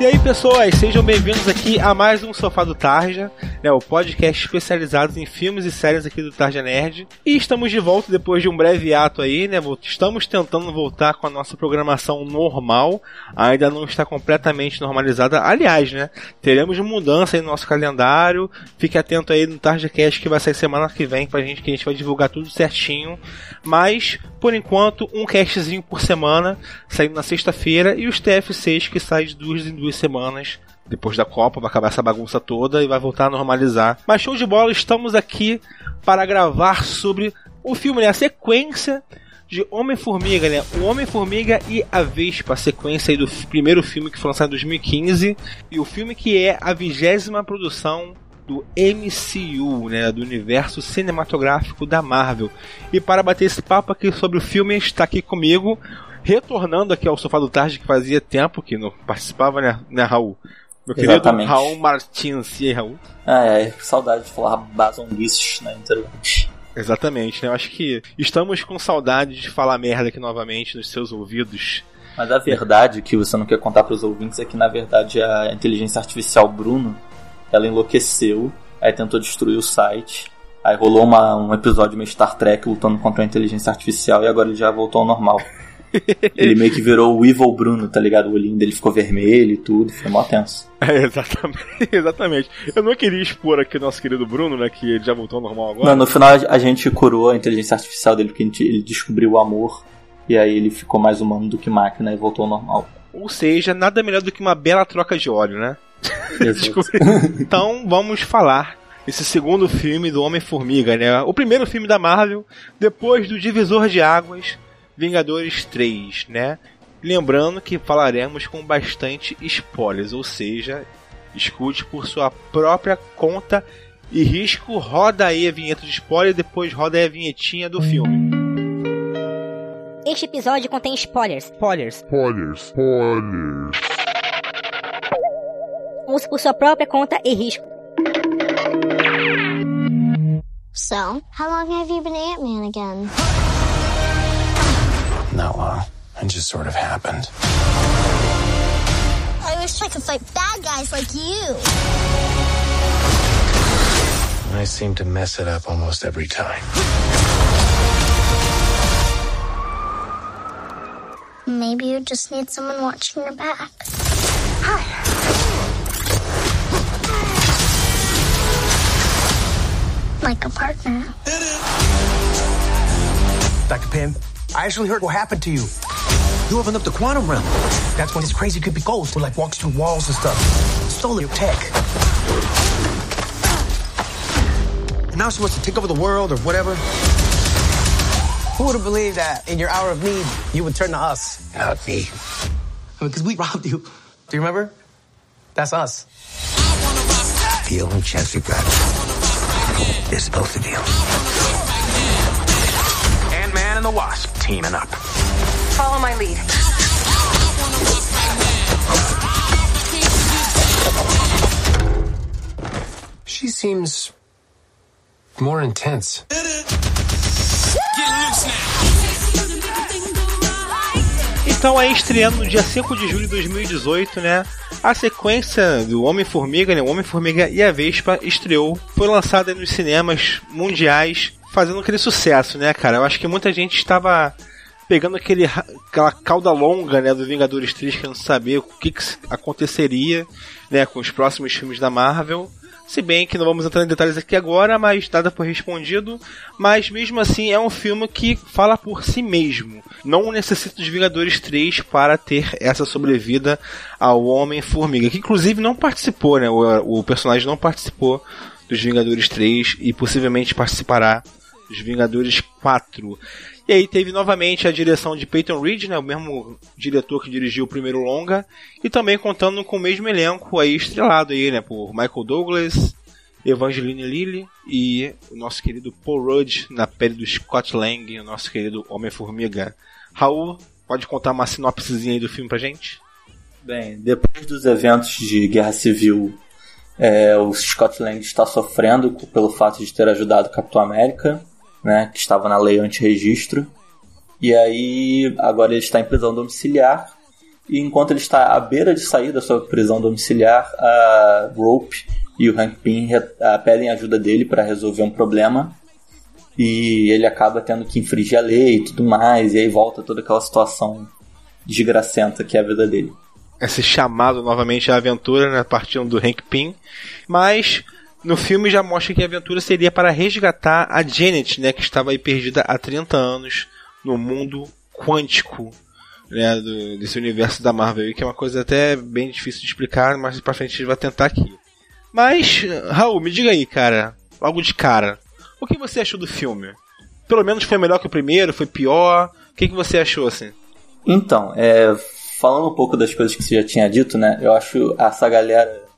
E aí, pessoas, sejam bem-vindos aqui a mais um Sofá do Tarja, né, o podcast especializado em filmes e séries aqui do Tarja Nerd. E estamos de volta depois de um breve ato aí, né? Estamos tentando voltar com a nossa programação normal, ainda não está completamente normalizada. Aliás, né, teremos mudança aí no nosso calendário. Fique atento aí no TarjaCast que vai sair semana que vem pra gente, que a gente vai divulgar tudo certinho. Mas, por enquanto, um castzinho por semana, saindo na sexta-feira, e os TF6 que saem de duas em duas duas semanas depois da Copa, vai acabar essa bagunça toda e vai voltar a normalizar. Mas show de bola, estamos aqui para gravar sobre o filme, né? A sequência de Homem-Formiga, né? O Homem-Formiga e a Vespa, a sequência do primeiro filme que foi lançado em 2015 e o filme que é a vigésima produção do MCU, né, do universo cinematográfico da Marvel. E para bater esse papo aqui sobre o filme, está aqui comigo retornando aqui ao Sofá do Tarde, que fazia tempo que não participava, né, né Raul? Meu querido Exatamente. Raul Martins. E aí, Raul? Ah, é, saudade de falar basonguices na internet. Exatamente, né? Eu acho que estamos com saudade de falar merda aqui novamente nos seus ouvidos. Mas a verdade que você não quer contar para os ouvintes é que, na verdade, a inteligência artificial Bruno, ela enlouqueceu, aí tentou destruir o site, aí rolou uma, um episódio meio Star Trek lutando contra a inteligência artificial e agora ele já voltou ao normal. ele meio que virou o Evil Bruno, tá ligado? O olhinho dele ficou vermelho e tudo, foi mó tenso. É, exatamente, exatamente. Eu não queria expor aqui o nosso querido Bruno, né, que ele já voltou ao normal agora. Não, no final a gente curou a inteligência artificial dele, porque gente, ele descobriu o amor, e aí ele ficou mais humano do que máquina e voltou ao normal. Ou seja, nada melhor do que uma bela troca de óleo, né? então vamos falar esse segundo filme do Homem-Formiga, né? O primeiro filme da Marvel, depois do Divisor de Águas, Vingadores 3, né? Lembrando que falaremos com bastante spoilers, ou seja, escute por sua própria conta e risco. Roda aí a vinheta de spoiler, depois roda aí a vinhetinha do filme. Este episódio contém spoilers. Spoilers. Spoilers. Spoilers. Use por sua própria conta e risco. So, how long have you been Ant-Man again? Not long. It just sort of happened. I wish I could fight bad guys like you. I seem to mess it up almost every time. Maybe you just need someone watching your back. Hi. Like a partner. Dr. Pym, I actually heard what happened to you. You opened up the quantum realm. That's when this crazy creepy ghost who like walks through walls and stuff. Stole your tech. And now she wants to take over the world or whatever. Who would have believed that in your hour of need, you would turn to us? Not me. Because we robbed you. Do you remember? That's us. The only chance we've got is both of you and the Wasp teaming up. Follow my lead. She seems more intense. Então aí estreando no dia 5 de julho de 2018, né? A sequência do Homem-Formiga, né? O Homem-Formiga e a Vespa estreou, foi lançada nos cinemas mundiais fazendo aquele sucesso, né, cara? Eu acho que muita gente estava pegando aquele, aquela cauda longa, né, do Vingadores 3, querendo saber o que, que aconteceria, né, com os próximos filmes da Marvel. Se bem que não vamos entrar em detalhes aqui agora, mas nada por respondido. Mas mesmo assim é um filme que fala por si mesmo. Não necessita dos Vingadores 3 para ter essa sobrevida ao Homem-Formiga. Que inclusive não participou, né? O, o personagem não participou dos Vingadores 3 e possivelmente participará os Vingadores 4. E aí teve novamente a direção de Peyton Reed, né, o mesmo diretor que dirigiu o primeiro longa, e também contando com o mesmo elenco aí estrelado aí, né, por Michael Douglas, Evangeline Lilly e o nosso querido Paul Rudd na pele do Scott Lang, o nosso querido Homem-Formiga. Raul, pode contar uma sinopsezinha aí do filme pra gente? Bem, depois dos eventos de guerra civil, é, o Scott Lang está sofrendo pelo fato de ter ajudado o Capitão América né, que estava na lei anti-registro. E aí agora ele está em prisão domiciliar E enquanto ele está à beira de sair da sua prisão domiciliar, a Rope e o Hank Pym pedem ajuda dele para resolver um problema. E ele acaba tendo que infringir a lei e tudo mais. E aí volta toda aquela situação desgracenta que é a vida dele. Esse chamado novamente à aventura, né, partindo do Hank Pym. Mas no filme já mostra que a aventura seria para resgatar a Janet, né, que estava aí perdida há 30 anos no mundo quântico né, do, desse universo da Marvel, que é uma coisa até bem difícil de explicar, mas pra frente a gente vai tentar aqui. Mas, Raul, me diga aí, cara, logo de cara, o que você achou do filme? Pelo menos foi melhor que o primeiro, foi pior? O que, que você achou, assim? Então, é, falando um pouco das coisas que você já tinha dito, né, eu acho essa galera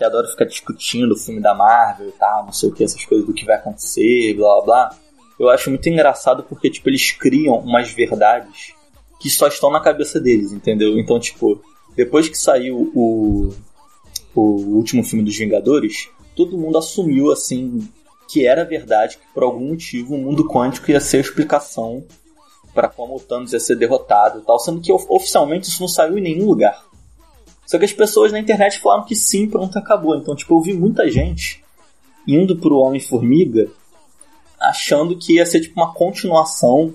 que adora ficar discutindo o filme da Marvel e tal, não sei o que, essas coisas do que vai acontecer, blá blá blá, eu acho muito engraçado porque, tipo, eles criam umas verdades que só estão na cabeça deles, entendeu? Então, tipo, depois que saiu o, o último filme dos Vingadores, todo mundo assumiu, assim, que era verdade, que por algum motivo o mundo quântico ia ser a explicação para como o Thanos ia ser derrotado e tal, sendo que oficialmente isso não saiu em nenhum lugar. Só que as pessoas na internet falaram que sim, pronto, acabou. Então, tipo, eu vi muita gente indo pro Homem-Formiga achando que ia ser tipo uma continuação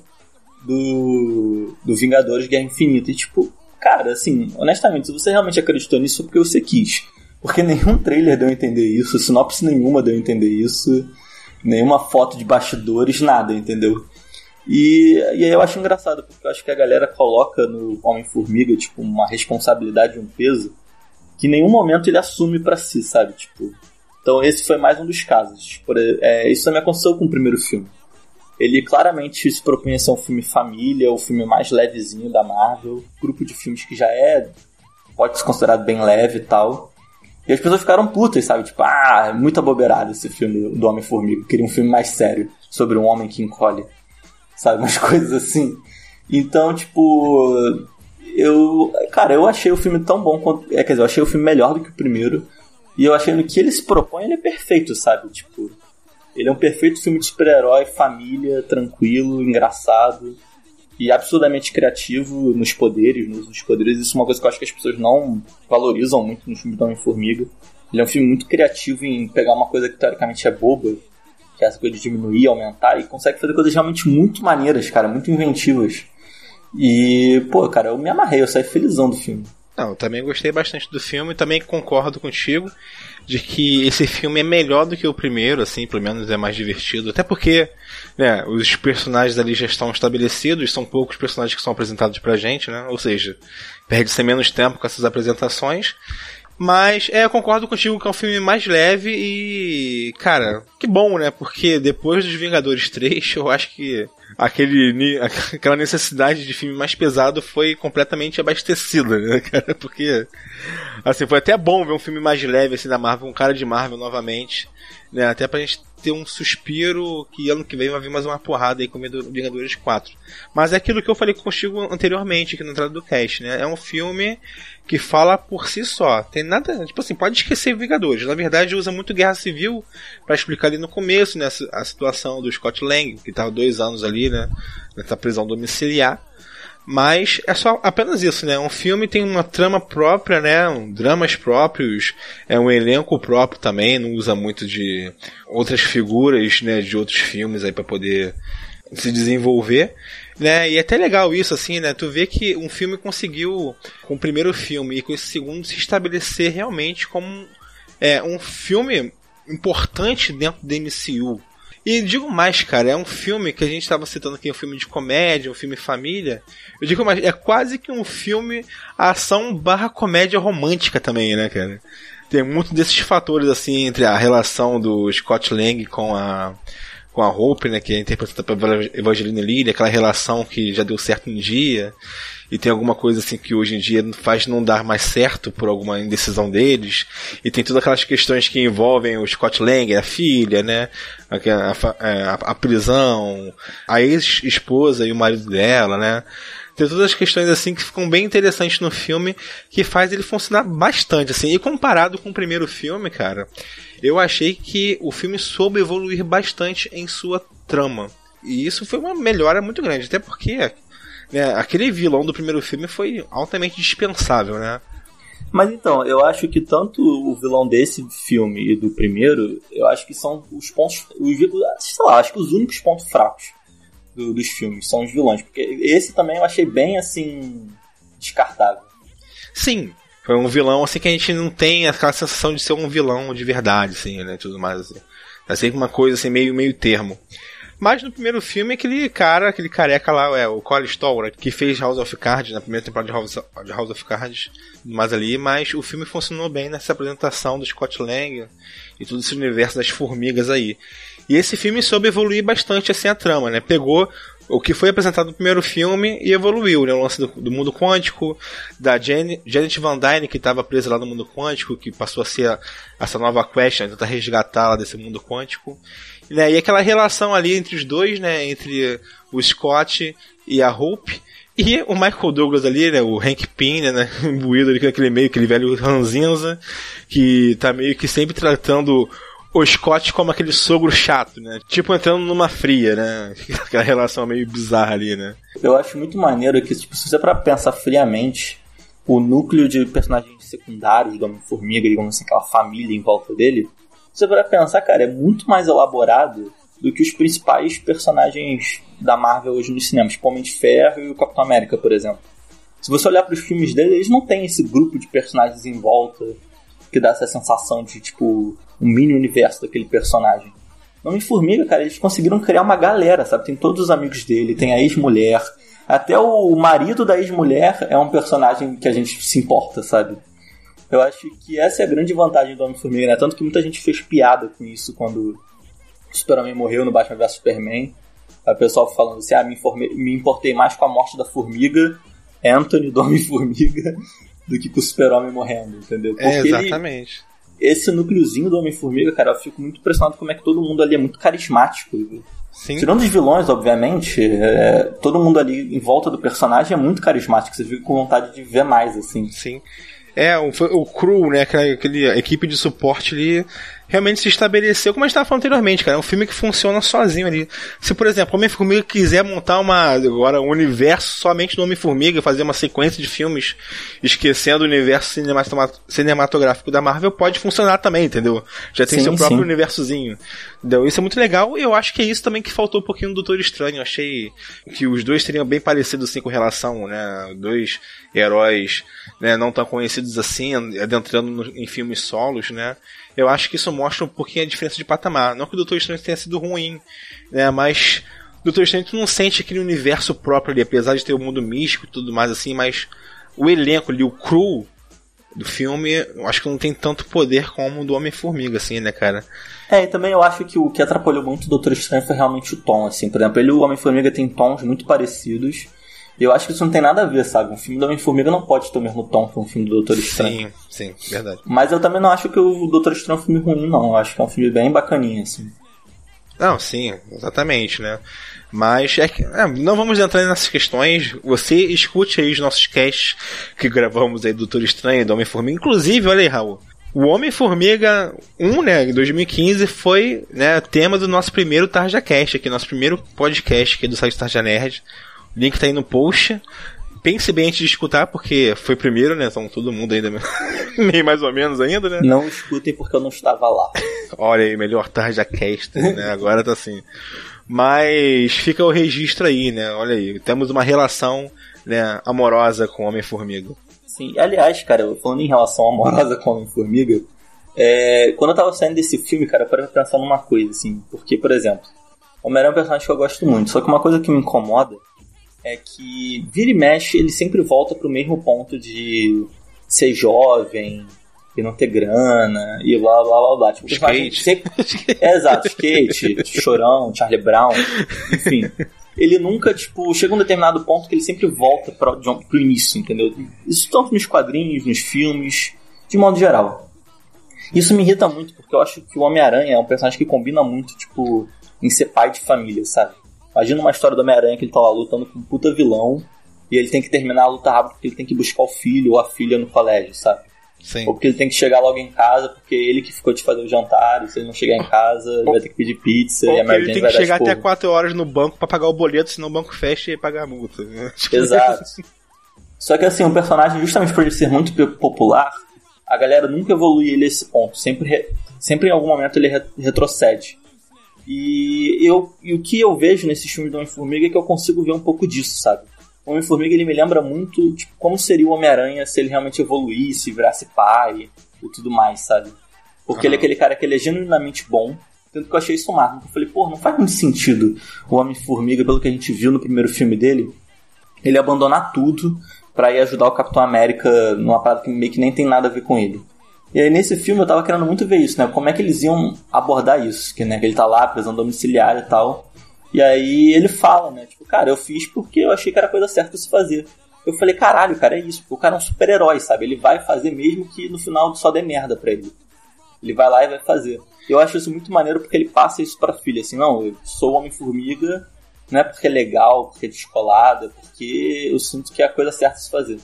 do, do Vingadores Guerra Infinita. E tipo, cara, assim, honestamente, se você realmente acreditou nisso, é porque você quis. Porque nenhum trailer deu a entender isso, sinopse nenhuma deu a entender isso, nenhuma foto de bastidores, nada, entendeu? E, e aí eu acho engraçado, porque eu acho que a galera coloca no Homem-Formiga, tipo, uma responsabilidade um peso que em nenhum momento ele assume para si, sabe? Tipo, então esse foi mais um dos casos. Por, é, isso também aconteceu com o primeiro filme. Ele claramente se propunha ser um filme família, o filme mais levezinho da Marvel, grupo de filmes que já é pode ser considerado bem leve e tal. E as pessoas ficaram putas, sabe? Tipo, ah, muita bobeirada esse filme do Homem-Formiga. Queria um filme mais sério, sobre um homem que encolhe. Sabe? Umas coisas assim. Então, tipo. Eu. Cara, eu achei o filme tão bom quanto. É, quer dizer, eu achei o filme melhor do que o primeiro. E eu achei no que ele se propõe, ele é perfeito, sabe? Tipo. Ele é um perfeito filme de super-herói, família, tranquilo, engraçado e absurdamente criativo nos poderes, nos, nos poderes. Isso é uma coisa que eu acho que as pessoas não valorizam muito no filme do Homem-Formiga. Ele é um filme muito criativo em pegar uma coisa que teoricamente é boba, que é essa coisa de diminuir, aumentar, e consegue fazer coisas realmente muito maneiras, cara, muito inventivas. E, pô, cara, eu me amarrei, eu saí felizão do filme. Não, eu também gostei bastante do filme, também concordo contigo de que esse filme é melhor do que o primeiro, assim, pelo menos é mais divertido. Até porque, né, os personagens ali já estão estabelecidos, são poucos personagens que são apresentados pra gente, né? Ou seja, perde-se menos tempo com essas apresentações. Mas, é, eu concordo contigo que é um filme mais leve e. Cara, que bom, né? Porque depois dos Vingadores 3, eu acho que aquele, aquela necessidade de filme mais pesado foi completamente abastecida, né, cara? Porque, assim, foi até bom ver um filme mais leve, assim, da Marvel, um cara de Marvel novamente, né? Até pra gente ter um suspiro que ano que vem vai vir mais uma porrada aí com Vingadores 4. Mas é aquilo que eu falei contigo anteriormente aqui na entrada do cast, né? É um filme que fala por si só. Tem nada, tipo assim, pode esquecer Vingadores. Na verdade, usa muito Guerra Civil para explicar ali no começo, né, a situação do Scott Lang, que tava dois anos ali, né, nessa prisão domiciliar. Mas é só apenas isso, né? Um filme tem uma trama própria, né? Um, dramas próprios, é um elenco próprio também, não usa muito de outras figuras, né? De outros filmes aí para poder se desenvolver. Né? E é até legal isso, assim, né? Tu vê que um filme conseguiu, com o primeiro filme e com esse segundo, se estabelecer realmente como é, um filme importante dentro do MCU. E digo mais, cara, é um filme que a gente estava citando aqui, um filme de comédia, um filme família. Eu digo mais, é quase que um filme ação barra comédia romântica também, né, cara? Tem muito desses fatores, assim, entre a relação do Scott Lang com a com a Hope, né, que é interpretada pela Evangelina Lilly, aquela relação que já deu certo um dia, e tem alguma coisa assim que hoje em dia faz não dar mais certo por alguma indecisão deles, e tem todas aquelas questões que envolvem o Scott Lang, a filha, né, a, a, a, a prisão, a ex-esposa e o marido dela, né, tem todas as questões assim que ficam bem interessantes no filme, que faz ele funcionar bastante, assim. E comparado com o primeiro filme, cara, eu achei que o filme soube evoluir bastante em sua trama. E isso foi uma melhora muito grande, até porque né, aquele vilão do primeiro filme foi altamente dispensável, né? Mas então, eu acho que tanto o vilão desse filme e do primeiro, eu acho que são os pontos. Os, sei lá, acho que os únicos pontos fracos do, dos filmes são os vilões. Porque esse também eu achei bem assim. descartável. Sim, foi um vilão assim que a gente não tem aquela sensação de ser um vilão de verdade, assim, né? Tudo mais assim. É sempre uma coisa assim, meio, meio termo. Mas no primeiro filme, aquele cara, aquele careca lá, é o Cole Stoller, que fez House of Cards na primeira temporada de House, de House of Cards, ali, mas o filme funcionou bem nessa apresentação do Scott Lang e todo esse universo das formigas aí. E esse filme soube evoluir bastante assim a trama, né? Pegou o que foi apresentado no primeiro filme e evoluiu, né? O lance do, do mundo quântico, da Jan Janet Van Dyne, que estava presa lá no mundo quântico, que passou a ser a, essa nova quest, né? tentar resgatá-la desse mundo quântico. Né? E aquela relação ali entre os dois, né? Entre o Scott e a Hope. E o Michael Douglas ali, né? O Hank Pym, né? Imbuído ali com aquele meio, aquele velho ranzinza, que tá meio que sempre tratando o Scott como aquele sogro chato, né? Tipo entrando numa fria, né? Aquela relação meio bizarra ali, né? Eu acho muito maneiro que, tipo, se você para pensar friamente, o núcleo de personagens secundários do Homem-Formiga, digamos assim, aquela família em volta dele, você para pensar, cara, é muito mais elaborado do que os principais personagens da Marvel hoje nos cinemas, tipo Homem de Ferro e o Capitão América, por exemplo. Se você olhar para os filmes dele, eles não têm esse grupo de personagens em volta que dá essa sensação de, tipo, um mini universo daquele personagem. Homem-Formiga, cara, eles conseguiram criar uma galera, sabe? Tem todos os amigos dele, tem a ex-mulher. Até o marido da ex-mulher é um personagem que a gente se importa, sabe? Eu acho que essa é a grande vantagem do Homem-Formiga, né? Tanto que muita gente fez piada com isso quando o Super-Homem morreu no Batman vs Superman. O pessoal falando assim, ah, me, informei, me importei mais com a morte da Formiga, Anthony do Homem-Formiga, do que com o Super-Homem morrendo, entendeu? É, Porque é, exatamente. Ele, esse núcleozinho do Homem-Formiga, cara, eu fico muito impressionado como é que todo mundo ali é muito carismático. Sim. Tirando os vilões, obviamente, é, todo mundo ali em volta do personagem é muito carismático. Você fica com vontade de ver mais, assim. Sim. É, o, o crew, né? Aquela, aquela equipe de suporte ali realmente se estabeleceu, como a gente estava falando anteriormente, cara. É um filme que funciona sozinho ali. Se, por exemplo, Homem-Formiga quiser montar uma, agora, um universo somente do Homem-Formiga, fazer uma sequência de filmes esquecendo o universo cinematográfico da Marvel, pode funcionar também, entendeu? Já tem sim, seu próprio sim. universozinho. Entendeu? Isso é muito legal e eu acho que é isso também que faltou um pouquinho do Doutor Estranho. Eu achei que os dois teriam bem parecidos assim com relação, né? Dois heróis né, não tão conhecidos assim, adentrando em filmes solos, né? Eu acho que isso mostra um pouquinho a diferença de patamar. Não que o Doutor Estranho tenha sido ruim, né? Mas o Doutor Estranho tu não sente aquele universo próprio ali, apesar de ter o mundo místico e tudo mais assim, mas o elenco ali, o crew do filme, eu acho que não tem tanto poder como o do Homem-Formiga, assim, né, cara? É, e também eu acho que o que atrapalhou muito o Doutor Estranho foi realmente o tom, assim. Por exemplo, ele e o Homem-Formiga têm tons muito parecidos. Eu acho que isso não tem nada a ver, sabe? Um filme do Homem-Formiga não pode ter o mesmo tom que um filme do Doutor Estranho. Sim, sim, verdade. Mas eu também não acho que o Doutor Estranho é um filme ruim, não. Eu acho que é um filme bem bacaninho, assim. Não, sim, exatamente, né? Mas é que, é, não vamos entrar nessas questões. Você escute aí os nossos casts que gravamos aí do Doutor Estranho e do Homem-Formiga. Inclusive, olha aí, Raul. O Homem-Formiga 1, né, em 2015, foi né, tema do nosso primeiro Tarja Cast aqui, nosso primeiro podcast aqui do site Tarja Nerd. Link tá aí no post. Pense bem antes de escutar, porque foi primeiro, né? Então todo mundo ainda meio mais ou menos ainda, né? Não escutem porque eu não estava lá. Olha aí, melhor tarde a cast, né? Agora tá assim. Mas fica o registro aí, né? Olha aí, temos uma relação né, amorosa com Homem-Formiga. Sim, aliás, cara, falando em relação amorosa com Homem-Formiga, é, quando eu tava saindo desse filme, cara, eu parei pensar numa coisa, assim, porque, por exemplo, Homem-Aranha é um personagem que eu gosto muito, só que uma coisa que me incomoda é que vira e mexe ele sempre volta pro mesmo ponto de ser jovem e não ter grana e blá blá blá blá. Tipo, skate. Sempre... é, exato, skate, chorão, Charlie Brown, enfim. Ele nunca, tipo, chega um determinado ponto que ele sempre volta pro, pro início, entendeu? Isso tanto nos quadrinhos, nos filmes, de modo geral. Isso me irrita muito, porque eu acho que o Homem-Aranha é um personagem que combina muito, tipo, em ser pai de família, sabe? Imagina uma história do Homem-Aranha que ele tá lá lutando com um puta vilão e ele tem que terminar a luta rápido porque ele tem que buscar o filho ou a filha no colégio, sabe? Sim. Ou porque ele tem que chegar logo em casa, porque ele que ficou de fazer o jantar, e se ele não chegar em casa, ele vai ter que pedir pizza, Ou e a Mary ele tem que chegar até esporro. 4 horas no banco pra pagar o boleto, senão o banco fecha e pagar a multa. né? Exato. Só que assim, o personagem, justamente por ele ser muito popular, a galera nunca evolui ele a esse ponto. Sempre, re- sempre em algum momento ele re- retrocede. E, eu, e o que eu vejo nesses filmes do Homem-Formiga é que eu consigo ver um pouco disso, sabe? O Homem-Formiga ele me lembra muito tipo, como seria o Homem-Aranha se ele realmente evoluísse, virasse pai e tudo mais, sabe? Porque ele é aquele cara que ele é genuinamente bom. Tanto que eu achei isso massa. Eu falei, pô, não faz muito sentido o Homem-Formiga, pelo que a gente viu no primeiro filme dele, ele abandonar tudo pra ir ajudar o Capitão América numa parada que meio que nem tem nada a ver com ele. E aí nesse filme eu tava querendo muito ver isso, né? Como é que eles iam abordar isso, que, né, que ele tá lá, prisão domiciliar e tal. E aí ele fala, né? Tipo, cara, eu fiz porque eu achei que era a coisa certa de se fazer. Eu falei, caralho, cara, é isso. O cara é um super-herói, sabe? Ele vai fazer mesmo que no final só dê merda pra ele. Ele vai lá e vai fazer. Eu acho isso muito maneiro porque ele passa isso pra filha, assim, não, eu sou Homem-Formiga, não é porque é legal, porque é descolada, porque eu sinto que é a coisa certa de se fazer.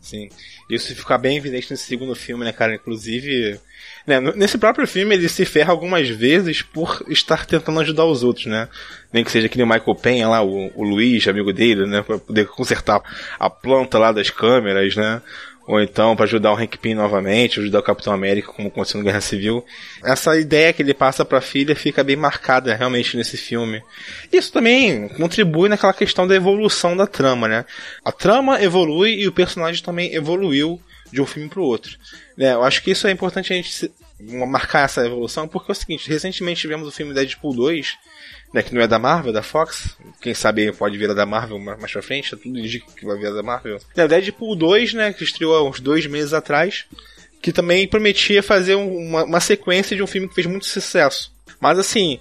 Sim. Isso fica bem evidente nesse segundo filme, né, cara? Inclusive, né, nesse próprio filme ele se ferra algumas vezes por estar tentando ajudar os outros, né? Nem que seja aquele Michael Penha lá, o, o Luiz, amigo dele, né? Pra poder consertar a planta lá das câmeras, né? Ou então para ajudar o Hank Pym novamente, ajudar o Capitão América como aconteceu na Guerra Civil. Essa ideia que ele passa pra filha fica bem marcada realmente nesse filme. Isso também contribui naquela questão da evolução da trama, né? A trama evolui e o personagem também evoluiu de um filme pro outro. Né, eu acho que isso é importante a gente marcar essa evolução, porque é o seguinte, recentemente tivemos o filme Deadpool 2, né, que não é da Marvel, é da Fox. Quem sabe pode virar da Marvel ma- mais pra frente, tá tudo indica que vai virar da Marvel. É, o Deadpool 2, né, que estreou há uns dois meses atrás, que também prometia fazer um- uma, uma sequência de um filme que fez muito sucesso. Mas assim,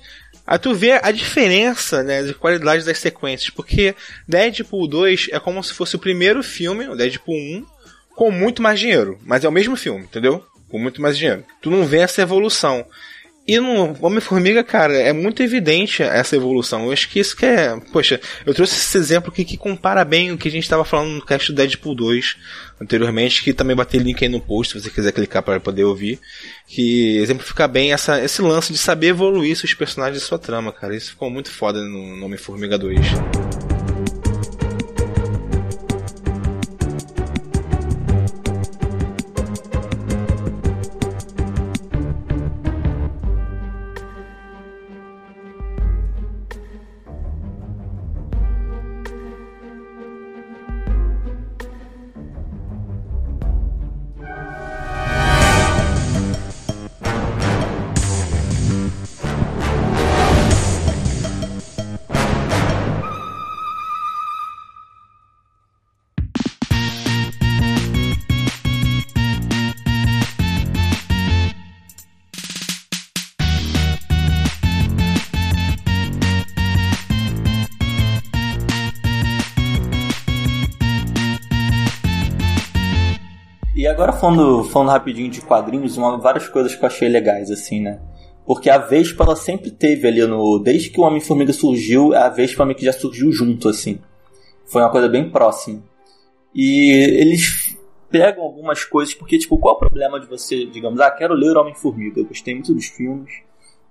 tu vê a diferença, né, de qualidade das sequências, porque Deadpool 2 é como se fosse o primeiro filme, o Deadpool 1, com muito mais dinheiro, mas é o mesmo filme, entendeu? Com muito mais dinheiro. Tu não vê essa evolução. E no Homem-Formiga, cara, é muito evidente essa evolução. Eu acho que isso que é. Poxa, eu trouxe esse exemplo aqui que compara bem o que a gente estava falando no cast do Deadpool 2 anteriormente, que também batei link aí no post se você quiser clicar para poder ouvir. Que exemplifica bem essa, esse lance de saber evoluir seus personagens e sua trama, cara. Isso ficou muito foda no, no Homem-Formiga 2. Falando, falando rapidinho de quadrinhos, uma, várias coisas que eu achei legais, assim, né? Porque a Vespa, ela sempre teve ali no... Desde que o Homem-Formiga surgiu, a Vespa meio que já surgiu junto, assim. Foi uma coisa bem próxima. E eles pegam algumas coisas, porque, tipo, qual é o problema de você, digamos, ah, quero ler Homem-Formiga, eu gostei muito dos filmes,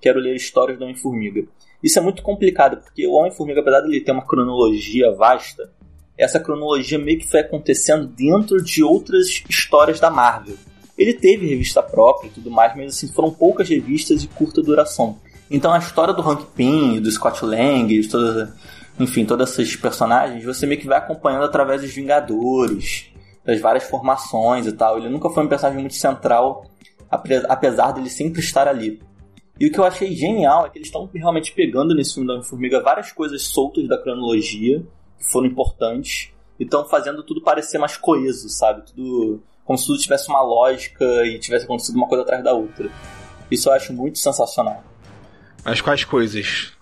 quero ler histórias do Homem-Formiga. Isso é muito complicado, porque o Homem-Formiga, apesar de ele ter uma cronologia vasta, essa cronologia meio que foi acontecendo dentro de outras histórias da Marvel. Ele teve revista própria e tudo mais, mas assim, foram poucas revistas de curta duração. Então a história do Hank Pym, do Scott Lang, todas, enfim, todos esses personagens, você meio que vai acompanhando através dos Vingadores, das várias formações e tal. Ele nunca foi um personagem muito central, ape- apesar dele sempre estar ali. E o que eu achei genial é que eles estão realmente pegando nesse filme da Homem-Formiga várias coisas soltas da cronologia, que foram importantes, e estão fazendo tudo parecer mais coeso, sabe? Tudo como se tudo tivesse uma lógica e tivesse acontecido uma coisa atrás da outra. Isso eu acho muito sensacional. Mas quais coisas?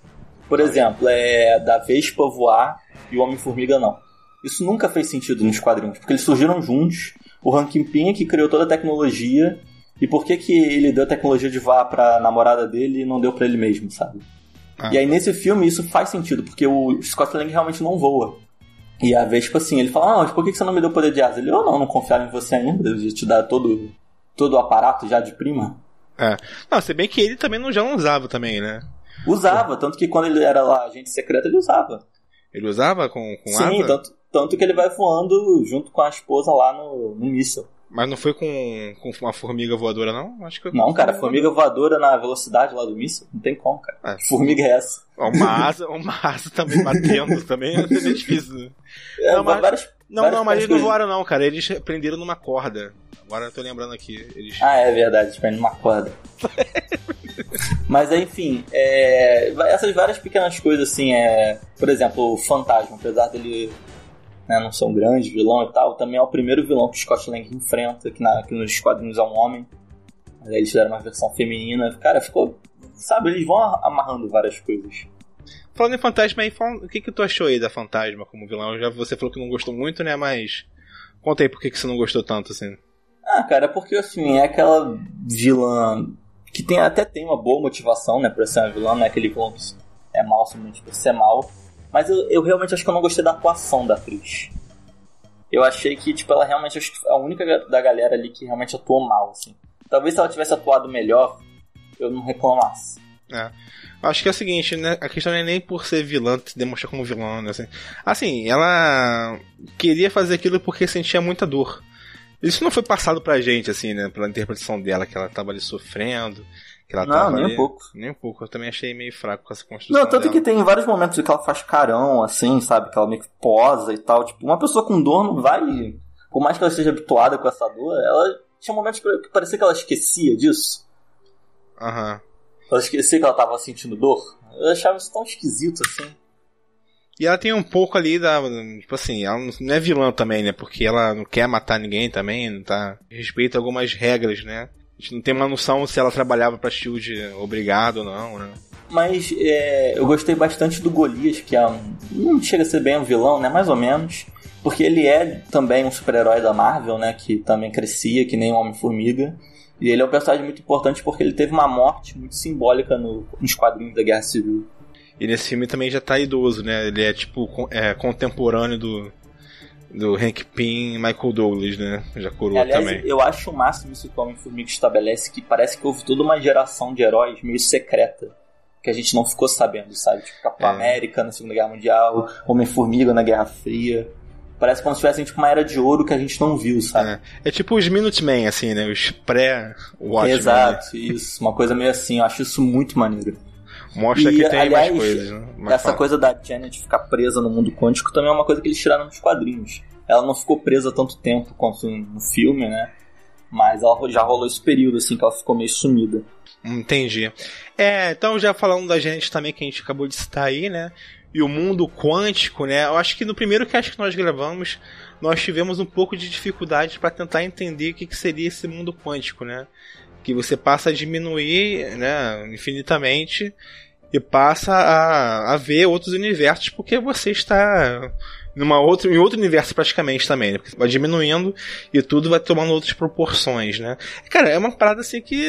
Por exemplo, é da Vespa voar e o Homem-Formiga não. Isso nunca fez sentido nos quadrinhos, porque eles surgiram juntos. O Hank Pym é que criou toda a tecnologia. E por que, que ele deu a tecnologia de voar pra namorada dele e não deu pra ele mesmo, sabe? Ah. E aí nesse filme isso faz sentido, porque o Scott Lang realmente não voa. E a Vespa, assim, ele fala, ah, mas por que você não me deu poder de asa? Ele, eu não, não confiava em você ainda, eu ia te dar todo, todo o aparato já de prima. É. Não, se bem que ele também não já não usava também, né? Usava, tanto que quando ele era lá agente secreto, ele usava. Ele usava com, com Sim, asa? tanto, tanto que ele vai voando junto com a esposa lá no, no míssil. Mas não foi com, com uma formiga voadora, não? Acho que Não, cara, formiga voadora na velocidade lá do míssil, não tem como, cara. É. Formiga é essa? Uma asa, uma asa também batendo também é meio difícil. né? É, Não, mas- várias, Não, várias não, mas eles não voaram não, cara. Eles prenderam numa corda. Agora eu tô lembrando aqui. Eles... Ah, é verdade, esperando uma corda. Mas enfim, é, essas várias pequenas coisas, assim, é, por exemplo, o Fantasma, apesar dele né, não ser um grande vilão e tal, também é o primeiro vilão que o Scott Lang enfrenta, que, na, que nos quadrinhos é um homem. Mas aí eles fizeram uma versão feminina. Cara, ficou. Sabe, eles vão amarrando várias coisas. Falando em fantasma aí, fala- o que que tu achou aí da fantasma como vilão? Já você falou que não gostou muito, né? Mas conta aí por que que você não gostou tanto assim. Ah, cara, porque assim, é aquela vilã que tem, até tem uma boa motivação, né, pra ser uma vilã, não é aquele vilão que é mal somente por ser mal. Mas eu, eu realmente acho que eu não gostei da atuação da atriz. Eu achei que, tipo, ela realmente é a única da galera ali que realmente atuou mal, assim. Talvez se ela tivesse atuado melhor, eu não reclamasse. É. Acho que é o seguinte, né? A questão não é nem por ser vilã, se demonstrar como vilã, né? Assim, assim, ela queria fazer aquilo porque sentia muita dor. Isso não foi passado pra gente, assim, né? Pela interpretação dela, que ela tava ali sofrendo. Que ela Não, nem um ali- pouco. Nem um pouco. Eu também achei meio fraco com essa construção. Não, tanto dela. que tem vários momentos que ela faz carão, assim, sabe? Que ela meio que posa e tal. Tipo, uma pessoa com dor não vai. Por mais que ela esteja habituada com essa dor, ela tinha momentos que parecia que ela esquecia disso. Aham. Ela esquecia que ela tava sentindo dor. Eu achava isso tão esquisito, assim. E ela tem um pouco ali da. Tipo assim, ela não é vilã também, né? Porque ela não quer matar ninguém também, não tá. Respeita algumas regras, né? A gente não tem uma noção se ela trabalhava pra Shield obrigado ou não, né? Mas é, eu gostei bastante do Golias, que é um, não chega a ser bem um vilão, né? Mais ou menos. Porque ele é também um super-herói da Marvel, né? Que também crescia, que nem o Homem-Formiga. E ele é um personagem muito importante porque ele teve uma morte muito simbólica no- nos quadrinhos da Guerra Civil. E nesse filme também já tá idoso, né? Ele é tipo é, contemporâneo do. Do Hank Pym e Michael Douglas, né? Já curou Aliás, também. eu acho o máximo isso que o Homem-Formiga estabelece, que parece que houve toda uma geração de heróis meio secreta. Que a gente não ficou sabendo, sabe? Tipo Capitão É. América na Segunda Guerra Mundial, Homem-Formiga na Guerra Fria. Parece como se tivessem tipo, uma era de ouro que a gente não viu, sabe? É. É tipo os Minutemen, assim, né? Os pré-Watchmen. né? Exato, isso. Uma coisa meio assim, eu acho isso muito maneiro. Mostra E, que tem aliás, mais coisas, né? Essa fala. coisa da Janet ficar presa no mundo quântico também é uma coisa que eles tiraram dos quadrinhos. Ela não ficou presa tanto tempo quanto no filme, né? Mas ela já rolou esse período, assim, que ela ficou meio sumida. Entendi. É, então já falando da gente também que a gente acabou de citar aí, né? E o mundo quântico, né? Eu acho que no primeiro cast que nós gravamos, nós tivemos um pouco de dificuldade para tentar entender o que, que seria esse mundo quântico, né? Que você passa a diminuir, né, infinitamente e passa a, a ver outros universos porque você está numa outra, em outro universo praticamente também, né? Vai diminuindo e tudo vai tomando outras proporções, né? Cara, é uma parada assim que.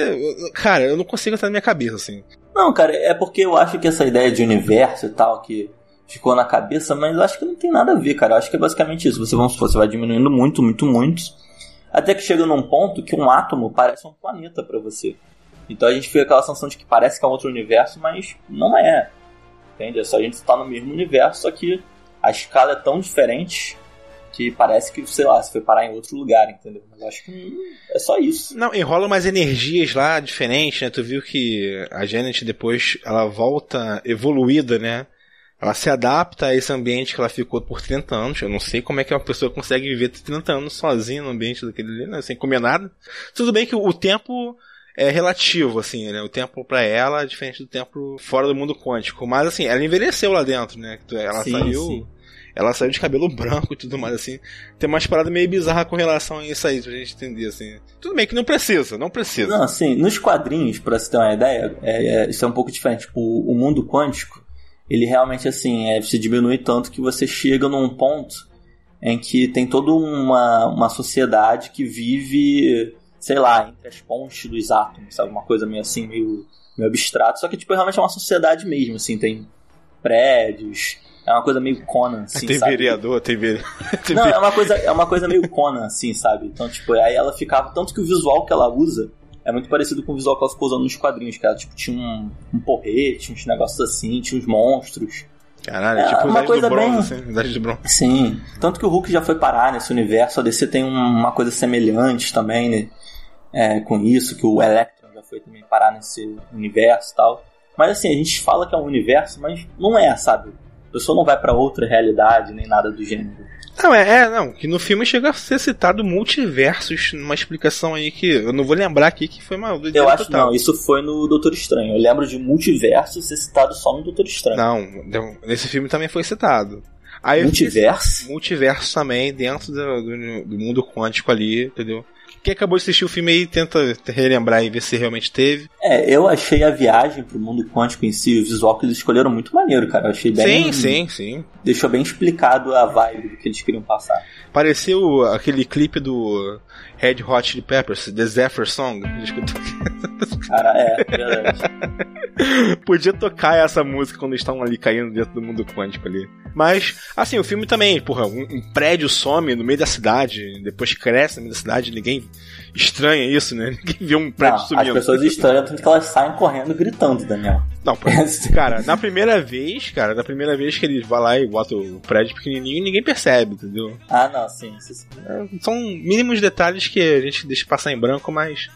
Cara, eu não consigo entrar na minha cabeça, assim. Não, cara, é porque eu acho que essa ideia de universo e tal, que ficou na cabeça, mas eu acho que não tem nada a ver, cara. Eu acho que é basicamente isso. Você, vamos supor, você vai diminuindo muito, muito, muito, até que chega num ponto que um átomo parece um planeta pra você. Então a gente fica aquela sensação de que parece que é um outro universo, mas não é. Entende? É só a gente estar no mesmo universo, só que a escala é tão diferente que parece que, sei lá, você foi parar em outro lugar, entendeu? Mas acho que é só isso. Não, enrola umas energias lá diferentes, né? Tu viu que a Janet depois ela volta evoluída, né? Ela se adapta a esse ambiente que ela ficou por 30 anos. Eu não sei como é que uma pessoa consegue viver 30 anos sozinha no ambiente daquele ali, né? Sem comer nada. Tudo bem que o tempo é relativo, assim, né? O tempo pra ela é diferente do tempo fora do mundo quântico. Mas, assim, ela envelheceu lá dentro, né? Ela Sim, saiu... sim. Ela saiu de cabelo branco e tudo mais, assim. Tem umas paradas meio bizarras com relação a isso aí, pra gente entender, assim. Tudo bem que não precisa, não precisa. Não, assim, nos quadrinhos, pra você ter uma ideia, é, é, isso é um pouco diferente. Tipo, o mundo quântico, ele realmente, assim, é, se diminui tanto que você chega num ponto em que tem toda uma, uma sociedade que vive, sei lá, entre as pontes dos átomos, sabe? Uma coisa meio assim, meio, meio abstrato. Só que, tipo, realmente é uma sociedade mesmo, assim, tem prédios, É uma coisa meio Conan, assim, tem sabe? vereador, tem vereador. Não, é uma coisa, é uma coisa meio Conan, assim, sabe? Então, tipo, aí ela ficava. Tanto que o visual que ela usa é muito parecido com o visual que ela ficou usando nos quadrinhos, que ela, tipo, tinha um, um porrete, uns negócios assim, tinha uns monstros. Caralho, É, tipo uma coisa do Bronze, bem- assim, do Bronze. Sim. Tanto que o Hulk já foi parar nesse universo, a DC tem um- uma coisa semelhante também, né? É, com isso, que o Electron já foi também parar nesse universo e tal. Mas assim, a gente fala que é um universo, mas não é, sabe? A pessoa não vai pra outra realidade, nem nada do gênero. Não, é, é, não, que no filme chega a ser citado multiversos, numa explicação aí que eu não vou lembrar aqui que foi uma Eu acho total. não, isso foi no Doutor Estranho. Eu lembro de multiverso ser citado só no Doutor Estranho. Não, nesse filme também foi citado. Aí Multiverso? multiverso também, dentro do, do- do mundo quântico ali, entendeu? Quem acabou de assistir o filme aí tenta relembrar e ver se realmente teve. É, eu achei a viagem pro mundo quântico em si, o visual que eles escolheram muito maneiro, cara. Eu achei bem. Sim, sim, sim. Deixou bem explicado a vibe do que eles queriam passar. Pareceu aquele clipe do Red Hot Chili Peppers, The Zephyr Song. Cara, é, verdade. Podia tocar essa música quando eles estavam ali caindo dentro do mundo quântico ali. Mas, assim, o filme também, porra, um, um prédio some no meio da cidade, depois cresce no meio da cidade, ninguém estranha isso, né? Ninguém vê um prédio Não, as sumindo. pessoas estranham tanto que elas saem correndo gritando, Daniel. Não, cara, na primeira vez, cara, na primeira vez que ele vai lá e bota o prédio pequenininho, ninguém percebe, entendeu? Ah, não, sim. isso sim. É, São mínimos detalhes que a gente deixa passar em branco, mas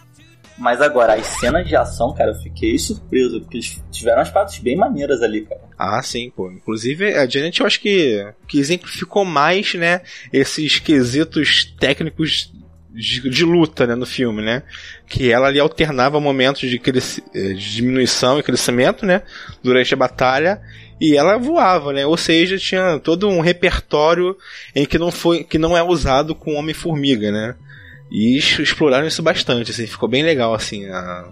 Mas agora, as cenas de ação, cara, eu fiquei surpreso, porque eles tiveram umas partes bem maneiras ali, cara. Ah, sim, pô. Inclusive, a Janet eu acho que, que exemplificou mais, né, esses quesitos técnicos de, de luta, né, no filme, né? Que ela ali alternava momentos de, cresci- eh, de diminuição e crescimento, né, durante a batalha, e ela voava, né? Ou seja, tinha todo um repertório em que não foi, que não é usado com Homem-Formiga, né? E ex- exploraram isso bastante, assim, ficou bem legal, assim, a,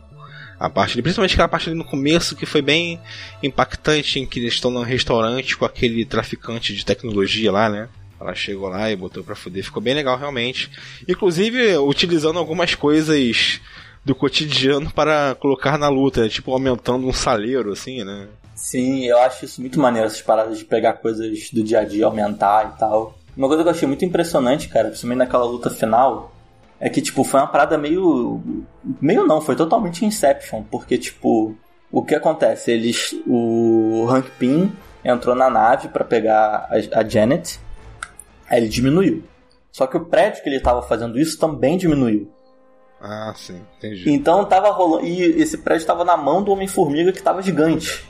a parte ali, principalmente aquela parte ali no começo que foi bem impactante em que eles estão num restaurante com aquele traficante de tecnologia lá, né? Ela chegou lá e botou pra fuder, ficou bem legal realmente. Inclusive utilizando algumas coisas do cotidiano para colocar na luta, né? tipo aumentando um saleiro, assim, né? Sim, eu acho isso muito maneiro, essas paradas de pegar coisas do dia a dia, aumentar e tal. Uma coisa que eu achei muito impressionante, cara, principalmente naquela luta final, é que, tipo, foi uma parada meio. Meio não, foi totalmente Inception, porque, tipo, o que acontece? Eles. O Hank Pym entrou na nave pra pegar a, a Janet, aí ele diminuiu. Só que o prédio que ele tava fazendo isso também diminuiu. Ah, sim, entendi. Então tava rolando. E esse prédio tava na mão do Homem-Formiga que tava gigante.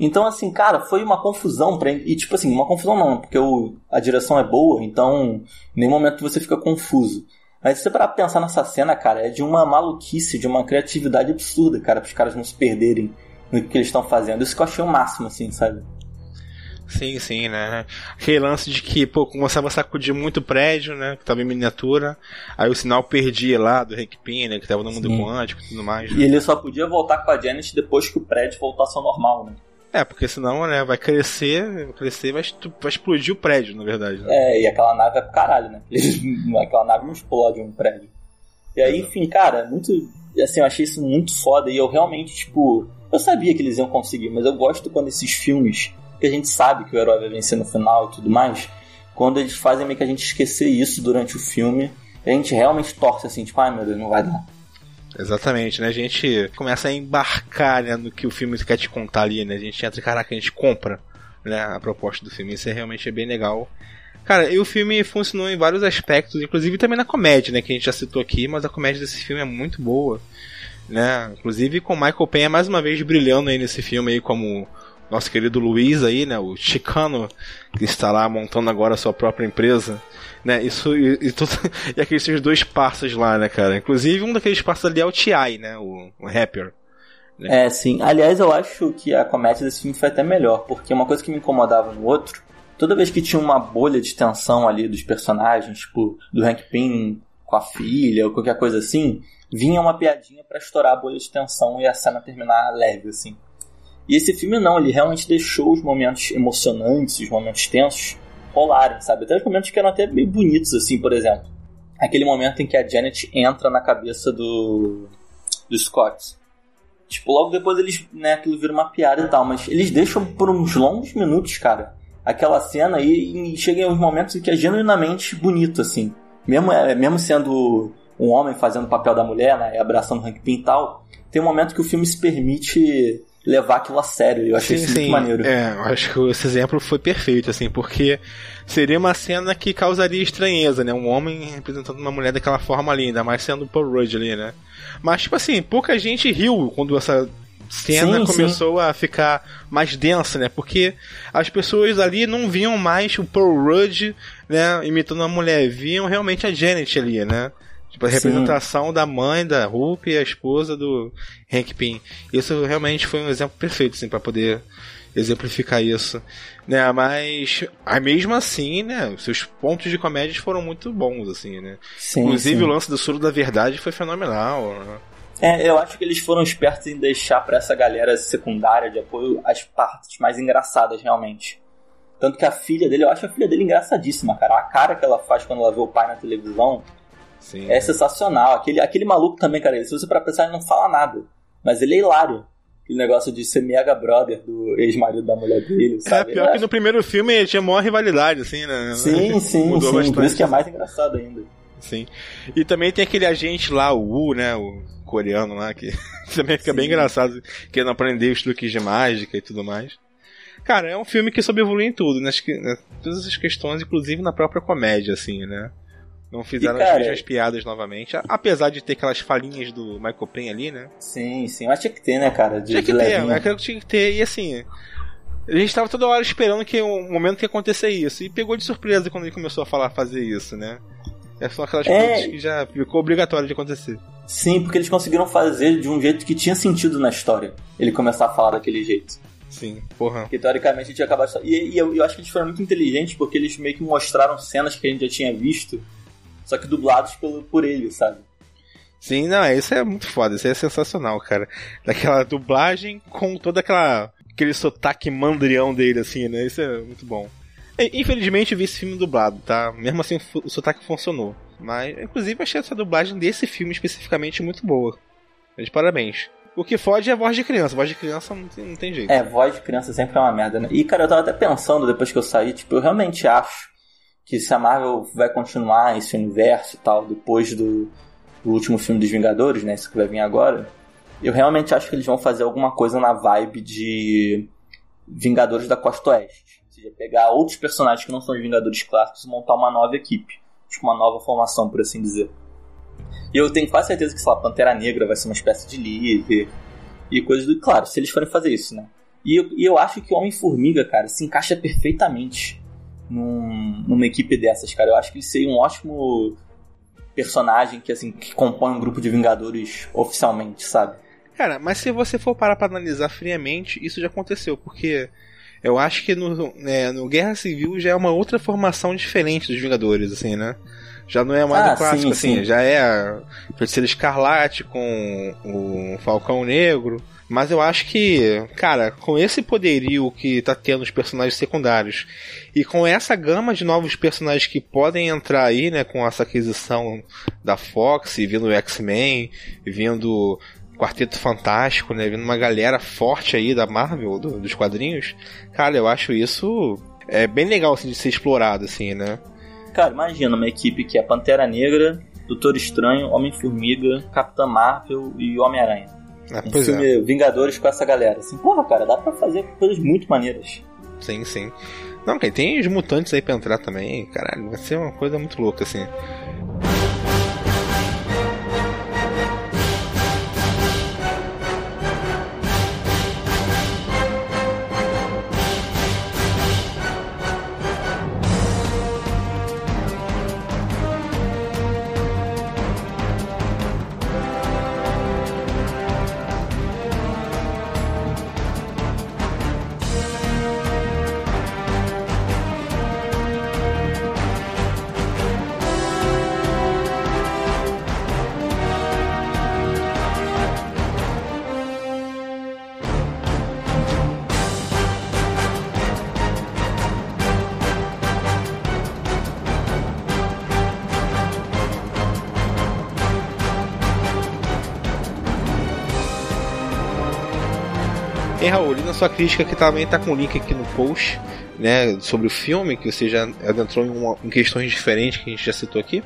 Então, assim, cara, foi uma confusão pra. E tipo assim, uma confusão não, porque o, a direção é boa, então em nenhum momento você fica confuso. Mas se você parar pra pensar nessa cena, cara, é de uma maluquice, de uma criatividade absurda, cara, pros caras não se perderem no que eles estão fazendo. Isso que eu achei o máximo, assim, sabe? Sim, sim, né? Aquele lance de que, pô, começava a sacudir muito o prédio, né? Que tava em miniatura. Aí o sinal perdia lá do Hank Pym, né? Que tava no mundo Sim. quântico e tudo mais. E Né? ele só podia voltar com a Janet depois que o prédio voltasse ao normal, né? É, porque senão, né? Vai crescer, vai crescer e vai, vai explodir o prédio, na verdade. Né? É, e aquela nave é pro caralho, né? aquela nave não explode um prédio. E aí, enfim, cara, muito. Assim, eu achei isso muito foda. E eu realmente, tipo. Eu sabia que eles iam conseguir, mas eu gosto quando esses filmes, que a gente sabe que o herói vai vencer no final e tudo mais, quando eles fazem meio que a gente esquecer isso durante o filme, a gente realmente torce assim, tipo, ai meu Deus, não vai dar. Exatamente, né? A gente começa a embarcar né, no que o filme quer te contar ali, né? A gente entra, caraca, a gente compra né, a proposta do filme. Isso é realmente bem legal. Cara, e o filme funcionou em vários aspectos, inclusive também na comédia, né? Que a gente já citou aqui, mas a comédia desse filme é muito boa. Né? Inclusive com Michael Penha mais uma vez brilhando aí nesse filme aí como nosso querido Luiz aí, né? O chicano que está lá montando agora a sua própria empresa. Né, isso e, e, tudo, e aqueles dois parças lá, né, cara? Inclusive um daqueles parças ali é o T.I., né? O, o rapper. É, sim. Aliás, eu acho que a comédia desse filme foi até melhor, porque uma coisa que me incomodava no outro, toda vez que tinha uma bolha de tensão ali dos personagens, tipo, do Hank Pym com a filha ou qualquer coisa assim, vinha uma piadinha pra estourar a bolha de tensão e a cena terminar leve, assim. E esse filme não, ele realmente deixou os momentos emocionantes, os momentos tensos rolarem, sabe? Até os momentos que eram até meio bonitos, assim, por exemplo. Aquele momento em que a Janet entra na cabeça do, do Scott. Tipo, logo depois eles, né, aquilo vira uma piada e tal, mas eles deixam por uns longos minutos, cara, aquela cena e, e chega em uns momentos em que é genuinamente bonito, assim. Mesmo, é, mesmo sendo um homem fazendo o papel da mulher, né, e abraçando o Hank Pym e tal, tem um momento que o filme se permite levar aquilo a sério. Eu achei sim, isso sim. muito maneiro. É, eu acho que esse exemplo foi perfeito, assim, porque seria uma cena que causaria estranheza, né? Um homem representando uma mulher daquela forma ali, ainda mais sendo o Paul Rudd ali, né? Mas, tipo assim, pouca gente riu quando essa cena Sim, começou a ficar mais densa, né? Porque as pessoas ali não viam mais o Paul Rudd, né, imitando uma mulher, viam realmente a Janet ali, né? Tipo, a Sim. representação da mãe da Rupe e a esposa do Hank Pym. Isso realmente foi um exemplo perfeito, assim, para poder exemplificar isso. Né, mas, aí mesmo assim, né, seus pontos de comédia foram muito bons, assim, né? Sim, Inclusive sim. o lance do Suro da Verdade foi fenomenal. né? É, eu acho que eles foram espertos em deixar pra essa galera secundária de apoio as partes mais engraçadas, realmente. Tanto que a filha dele, eu acho a filha dele engraçadíssima, cara. A cara que ela faz quando ela vê o pai na televisão Sim. é sensacional. Aquele, aquele maluco também, cara, se você para pensar, ele não fala nada. Mas ele é hilário. Aquele negócio de ser mega brother do ex-marido da mulher dele, É, sabe? pior Eu que no primeiro filme tinha maior rivalidade, assim, né? Sim, sim, Mudou sim. Por bastante. isso que é mais engraçado ainda. Sim. E também tem aquele agente lá, o Wu, né? O coreano lá, que também fica bem Sim. engraçado, querendo aprender os truques de mágica e tudo mais. Cara, é um filme que soube evoluir em tudo, nas que- né? todas as questões, inclusive na própria comédia, assim, né? Não fizeram E, cara, as mesmas piadas novamente, a- apesar de ter aquelas falinhas do Michael Payne ali, né? Sim, sim. Mas tinha que ter, né, cara? De, Tinha que ter, é aquilo que tinha que ter, e assim. A gente tava toda hora esperando que o momento que ia acontecer isso. E pegou de surpresa quando ele começou a falar fazer isso, né? É só aquelas É. coisas que já ficou obrigatório de acontecer. Sim, porque eles conseguiram fazer de um jeito que tinha sentido na história. Ele começar a falar daquele jeito. Sim, porra. Porque teoricamente tinha acabado. só- E, e eu, eu acho que eles foram muito inteligentes porque eles meio que mostraram cenas que a gente já tinha visto, só que dublados pelo, por ele, sabe? Sim, não, isso é muito foda, isso é sensacional, cara. Daquela dublagem com toda aquela. aquele sotaque mandrião dele, assim, né? Isso é muito bom. Infelizmente eu vi esse filme dublado, tá? Mesmo assim o sotaque funcionou. Mas, inclusive, eu achei essa dublagem desse filme especificamente muito boa. De parabéns. O que fode é a voz de criança. voz de criança não tem, não tem jeito. É, voz de criança sempre é uma merda, né? E, cara, eu tava até pensando depois que eu saí, tipo, eu realmente acho que se a Marvel vai continuar esse universo e tal, depois do, do último filme dos Vingadores, né? Esse que vai vir agora, eu realmente acho que eles vão fazer alguma coisa na vibe de Vingadores da Costa Oeste. Ou seja, pegar outros personagens que não são os Vingadores clássicos e montar uma nova equipe. Tipo, uma nova formação, por assim dizer. E eu tenho quase certeza que, sei lá, Pantera Negra vai ser uma espécie de líder e coisas do. Claro, se eles forem fazer isso, né? E eu, e eu acho que o Homem-Formiga, cara, se encaixa perfeitamente num- numa equipe dessas, cara. Eu acho que ele seria um ótimo personagem que, assim, que compõe um grupo de Vingadores oficialmente, sabe? Cara, mas se você for parar pra analisar friamente, isso já aconteceu, porque eu acho que no, né, no Guerra Civil já é uma outra formação diferente dos Vingadores, assim, né? Já não é mais Ah, o clássico, sim, assim, sim. já é a Feiticeira Escarlate com o Falcão Negro. Mas eu acho que, cara, com esse poderio que tá tendo os personagens secundários e com essa gama de novos personagens que podem entrar aí, né, com essa aquisição da Fox, vindo o X-Men, vindo Quarteto Fantástico, né? Vindo uma galera forte aí da Marvel, do- dos quadrinhos. Cara, eu acho isso é bem legal assim, de ser explorado, assim, né? Cara, imagina uma equipe que é Pantera Negra, Doutor Estranho, Homem-Formiga, Capitã Marvel e Homem-Aranha. Ah, Um pois é, filme Vingadores com essa galera. Assim, porra, cara, dá pra fazer coisas muito maneiras. sim, sim. Não, cara, tem os mutantes aí pra entrar também. Caralho, vai ser uma coisa muito louca, assim. Sua crítica que também tá com o link aqui no post, né, sobre o filme, que você já adentrou em, uma, em questões diferentes que a gente já citou aqui.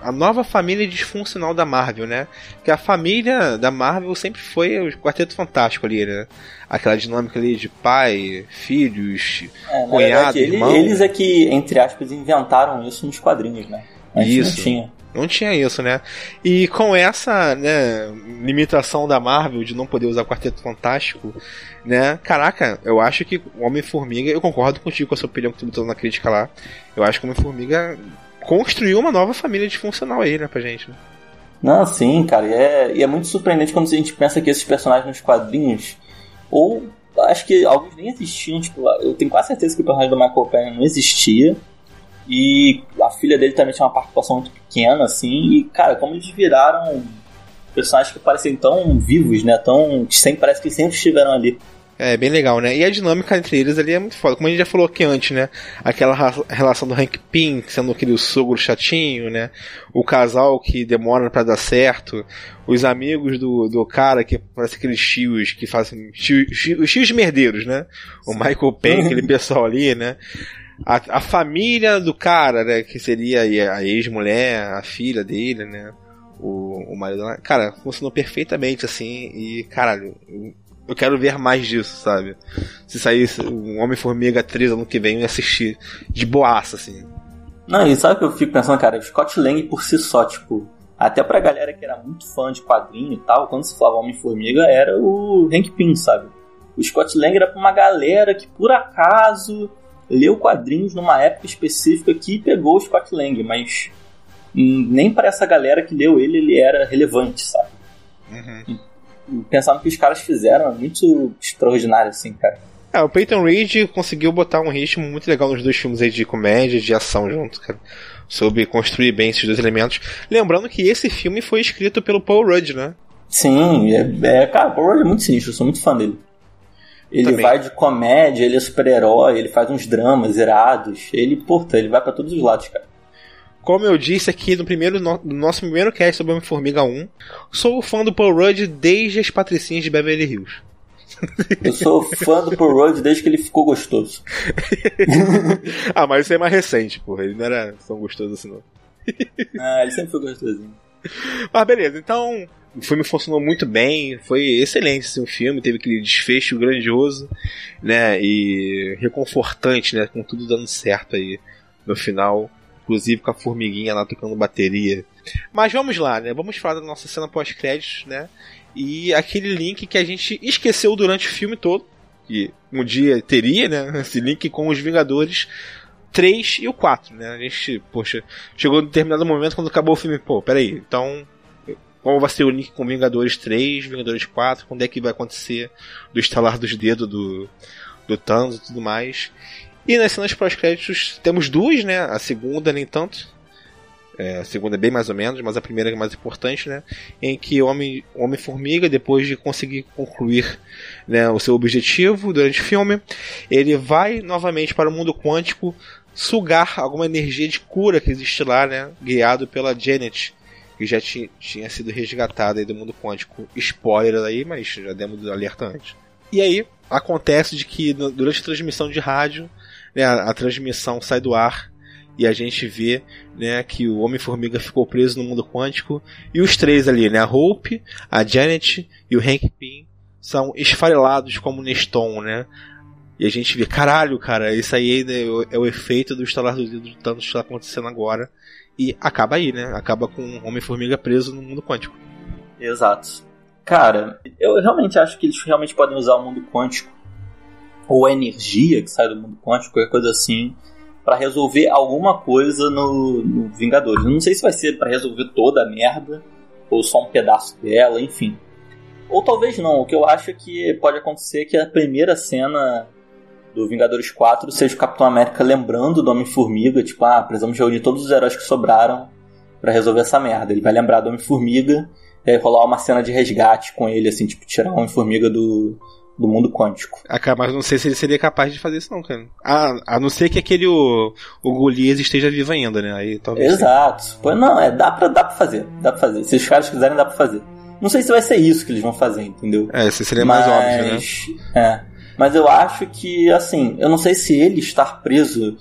A nova família disfuncional da Marvel, né? Que a família da Marvel sempre foi o Quarteto Fantástico ali, né? Aquela dinâmica ali de pai, filhos, É, cunhado, verdade, irmão. eles é que, entre aspas, inventaram isso nos quadrinhos, né? Antes Isso. não tinha. Não tinha isso, né? E com essa né, limitação da Marvel de não poder usar Quarteto Fantástico, né? Caraca, eu acho que Homem-Formiga, eu concordo contigo com a sua opinião que tu botou na crítica lá. Eu acho que Homem-Formiga construiu uma nova família disfuncional aí, né, pra gente. Né? Não, sim, cara. E é, e é muito surpreendente quando a gente pensa que esses personagens nos quadrinhos, ou acho que alguns nem existiam, tipo, eu tenho quase certeza que o personagem do Michael Pena não existia. E a filha dele também tinha uma participação muito pequena, assim, e, cara, como eles viraram personagens que parecem tão vivos, né? Tão. sempre, parece que sempre estiveram ali. É, bem legal, né? E a dinâmica entre eles ali é muito foda. Como a gente já falou aqui antes, né? Aquela relação do Hank Pym sendo aquele sogro chatinho, né? O casal que demora pra dar certo. Os amigos do, do cara que parece aqueles tios que fazem. Tio, tio- os tios merdeiros, né? O Michael Payne, aquele pessoal ali, né? A, a família do cara, né? Que seria a ex-mulher, a filha dele, né? O, o marido lá. Cara, funcionou perfeitamente assim. E, caralho, eu- eu quero ver mais disso, sabe? Se saísse um Homem-Formiga 3 ano que vem, eu ia assistir de boaça, assim. Não, e sabe o que eu fico pensando, cara? Scott Lang por si só, tipo, até pra galera que era muito fã de quadrinho e tal, quando se falava Homem-Formiga, era o Hank Pym, sabe? O Scott Lang era pra uma galera que por acaso leu quadrinhos numa época específica que pegou o Scott Lang, mas hum, nem pra essa galera que leu ele, ele era relevante, sabe? Uhum. Pensando que os caras fizeram é muito extraordinário, assim, cara. É, o Peyton Reed conseguiu botar um ritmo muito legal nos dois filmes aí de comédia e de ação junto, cara. Soube construir bem esses dois elementos. Lembrando que esse filme foi escrito pelo Paul Rudd, né? Sim, é, é cara, o Paul Rudd é muito sinistro, eu sou muito fã dele. Ele Também. vai de comédia, ele é super-herói, ele faz uns dramas irados. Ele, porra, ele vai pra todos os lados, cara. Como eu disse aqui no, primeiro, no nosso primeiro cast sobre Homem-Formiga 1, sou fã do Paul Rudd desde as patricinhas de Beverly Hills. Eu sou fã do Paul Rudd desde que ele ficou gostoso. ah, mas isso é mais recente, porra. Ele não era tão gostoso assim, não. Ah, ele sempre foi gostosinho. Mas beleza, então o filme funcionou muito bem, foi excelente assim, o filme, teve aquele desfecho grandioso, né, e reconfortante, né, com tudo dando certo aí no final, inclusive com a formiguinha lá tocando bateria. Mas vamos lá, né, vamos falar da nossa cena pós-créditos, né, e aquele link que a gente esqueceu durante o filme todo, que um dia teria, né, esse link com os Vingadores 3 e o 4, né? A gente, poxa, chegou em determinado momento quando acabou o filme, pô, peraí, então qual vai ser o link com Vingadores 3, Vingadores 4, quando é que vai acontecer do estalar dos dedos do, do Thanos e tudo mais. E nas cenas pós-créditos temos duas, né? A segunda nem tanto. É, a segunda é bem mais ou menos, mas a primeira é mais importante, né? Em que o Homem- Homem-Formiga, depois de conseguir concluir né, o seu objetivo durante o filme, ele vai novamente para o mundo quântico sugar alguma energia de cura que existe lá, né? Guiado pela Janet, que já ti- tinha sido resgatada aí do mundo quântico. Spoiler aí, mas já demos alerta antes. E aí, acontece de que durante a transmissão de rádio, né, a, a transmissão sai do ar e a gente vê né, que o Homem-Formiga ficou preso no mundo quântico e os três ali, né, a Hope, a Janet e o Hank Pym são esfarelados como Neston, né? E a gente vê, caralho, cara, isso aí é o- é o efeito do estalar do dedo do Thanos que está acontecendo agora. E acaba aí, né? Acaba com o Homem-Formiga preso no mundo quântico. Exato. Cara, eu realmente acho que eles realmente podem usar o mundo quântico ou a energia que sai do mundo quântico, qualquer coisa assim, pra resolver alguma coisa no, no Vingadores. Eu não sei se vai ser pra resolver toda a merda ou só um pedaço dela, enfim. Ou talvez não. O que eu acho é que pode acontecer que a primeira cena do Vingadores 4 seja o Capitão América lembrando do Homem-Formiga, tipo, ah, precisamos reunir todos os heróis que sobraram pra resolver essa merda. Ele vai lembrar do Homem-Formiga e aí rolar uma cena de resgate com ele, assim, tipo, tirar o Homem-Formiga do, do mundo quântico. Acaba, mas não sei se ele seria capaz de fazer isso, não, cara. A, a não ser que aquele o, o Golias esteja vivo ainda, né? Aí talvez. Exato. Pô, não, é, dá pra, dá pra fazer. Dá pra fazer. Se os caras quiserem, dá pra fazer. Não sei se vai ser isso que eles vão fazer, entendeu? É, esse seria mais óbvio, né? É. Mas eu acho que, assim, eu não sei se ele estar preso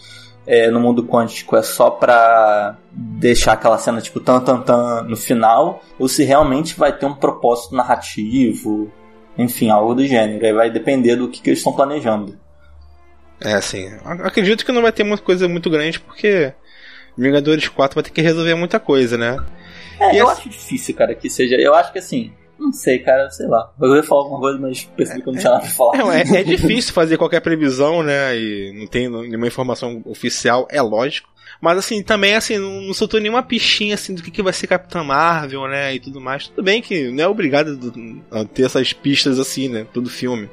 é, no mundo quântico é só pra deixar aquela cena tipo tan tan tan no final, ou se realmente vai ter um propósito narrativo, enfim, algo do gênero. Aí vai depender do que, que eles estão planejando. É, assim, acredito que não vai ter muita coisa muito grande, porque Vingadores 4 vai ter que resolver muita coisa, né? É, E eu acho difícil, cara, que seja. Eu acho que assim. Não sei, cara, sei lá. Eu ia falar alguma coisa, mas percebi que eu não tinha nada pra falar. Não, é, é difícil fazer qualquer previsão, né? E não tem nenhuma informação oficial, é lógico. Mas assim, também assim, não, não soltou nenhuma pichinha assim do que, que vai ser Capitã Marvel, né? E tudo mais. Tudo bem que não é obrigado do- a ter essas pistas assim, né? Todo filme.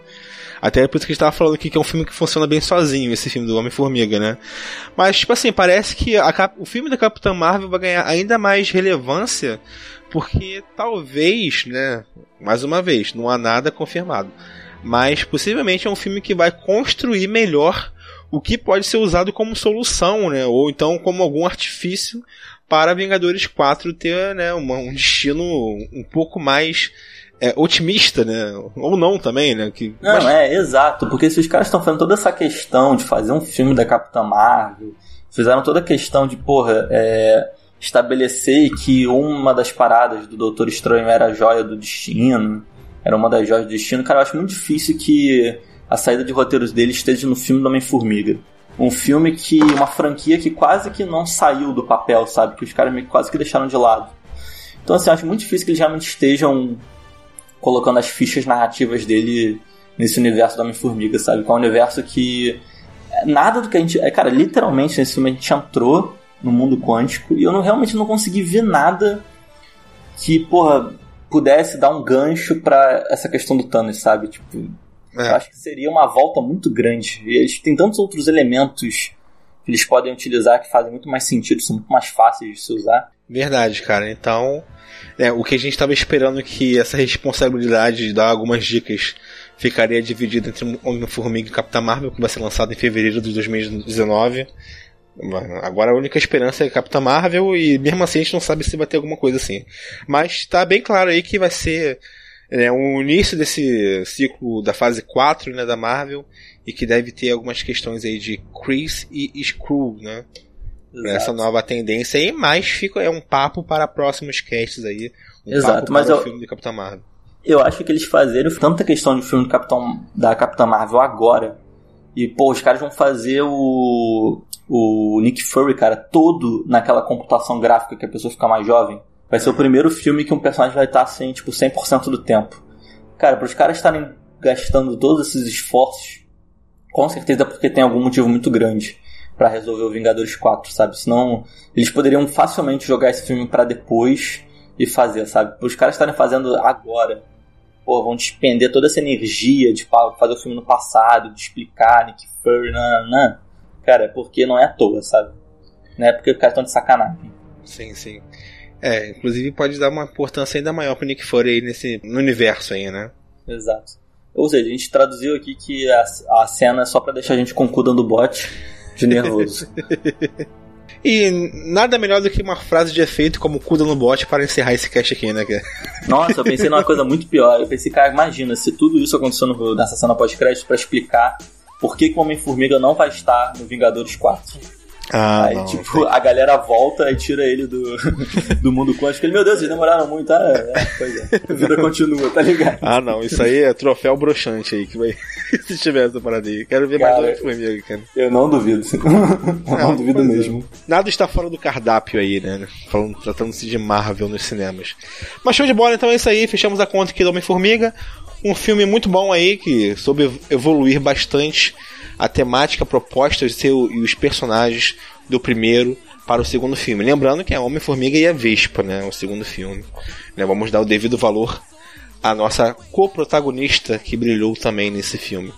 Até por isso que a gente tava falando aqui que é um filme que funciona bem sozinho, esse filme do Homem-Formiga, né? Mas, tipo assim, parece que a o filme da Capitã Marvel vai ganhar ainda mais relevância, porque talvez, né? Mais uma vez, não há nada confirmado. Mas possivelmente é um filme que vai construir melhor o que pode ser usado como solução, né? Ou então como algum artifício para Vingadores 4 ter né, uma- um destino um pouco mais é, otimista, né? Ou não também, né? Que, Não, mas- é, exato. Porque se os caras estão fazendo toda essa questão de fazer um filme da Capitã Marvel, fizeram toda a questão de, porra, é, estabelecer que uma das paradas do Doutor Estranho era a joia do destino, era uma das joias do destino, cara, eu acho muito difícil que a saída de roteiros dele esteja no filme do Homem-Formiga. Um filme que. uma franquia que quase que não saiu do papel, sabe? Que os caras meio que quase que deixaram de lado. Então, assim, eu acho muito difícil que eles realmente estejam colocando as fichas narrativas dele nesse universo do Homem-Formiga, sabe? Que é um universo que. Nada do que a gente. É, cara, literalmente nesse filme a gente entrou no mundo quântico e eu não, realmente não consegui ver nada que, porra, pudesse dar um gancho pra essa questão do Thanos, sabe? Tipo, É. eu acho que seria uma volta muito grande. E eles têm tantos outros elementos que eles podem utilizar que fazem muito mais sentido, são muito mais fáceis de se usar. Verdade, cara. Então, é, o que a gente estava esperando que essa responsabilidade de dar algumas dicas ficaria dividida entre Homem-Formiga e Capitã Marvel, que vai ser lançado em fevereiro de 2019. Agora a única esperança é Capitã Marvel e mesmo assim a gente não sabe se vai ter alguma coisa assim. Mas tá bem claro aí que vai ser é, o início desse ciclo da fase 4 né, da Marvel e que deve ter algumas questões aí de Chris e Skrull, né? Pra essa nova tendência aí, mas fica é um papo para próximos casts aí. Um Exato, mas eu- o filme de Capitã Marvel. Eu acho que eles fazerem tanta questão de filme do Capitão, da Capitã Marvel agora. E, pô, os caras vão fazer o. O Nick Fury, cara, todo naquela computação gráfica que a pessoa fica mais jovem. Vai ser o primeiro filme que um personagem vai estar assim, tipo, 100% do tempo. Cara, para os caras estarem gastando todos esses esforços, com certeza é porque tem algum motivo muito grande pra resolver o Vingadores 4, sabe? Senão eles poderiam facilmente jogar esse filme pra depois e fazer, sabe? Os caras estarem fazendo agora, pô, vão despender toda essa energia de fa- fazer o filme no passado, de explicar Nick Fury, nananã. Cara, é porque não é à toa, sabe? Não é porque os caras estão de sacanagem. Sim, sim. É, inclusive pode dar uma importância ainda maior pro Nick Fury aí nesse, no universo aí, né? Exato. Ou seja, a gente traduziu aqui que a, a cena é só pra deixar a gente com o cu dando bote de nervoso. E nada melhor do que uma frase de efeito como cuda no bot para encerrar esse cast aqui, né? Nossa, eu pensei numa coisa muito pior. Eu pensei, cara, imagina se tudo isso aconteceu no- nessa cena pós-crédito pra explicar por que, que o Homem-Formiga não vai estar no Vingadores 4. Ah, Aí, não. tipo, a galera volta e tira ele do, do mundo quântico. Ele, meu Deus, eles demoraram muito. Ah, é, pois é. A vida continua, tá ligado? Ah, não, isso aí é troféu broxante aí que vai. Se tiver essa parada aí. Quero ver Cara, mais Homem-Formiga, cara. Eu não duvido. Eu não duvido pois é. mesmo. Nada está fora do cardápio aí, né? Falando, tratando-se de Marvel nos cinemas. Mas show de bola, então é isso aí. Fechamos a conta aqui do Homem-Formiga. Um filme muito bom aí, que soube evoluir bastante a temática proposta de ser o- e os personagens do primeiro para o segundo filme. Lembrando que é Homem-Formiga e a Vespa, né? O segundo filme. Né, Vamos dar o devido valor à nossa co-protagonista que brilhou também nesse filme.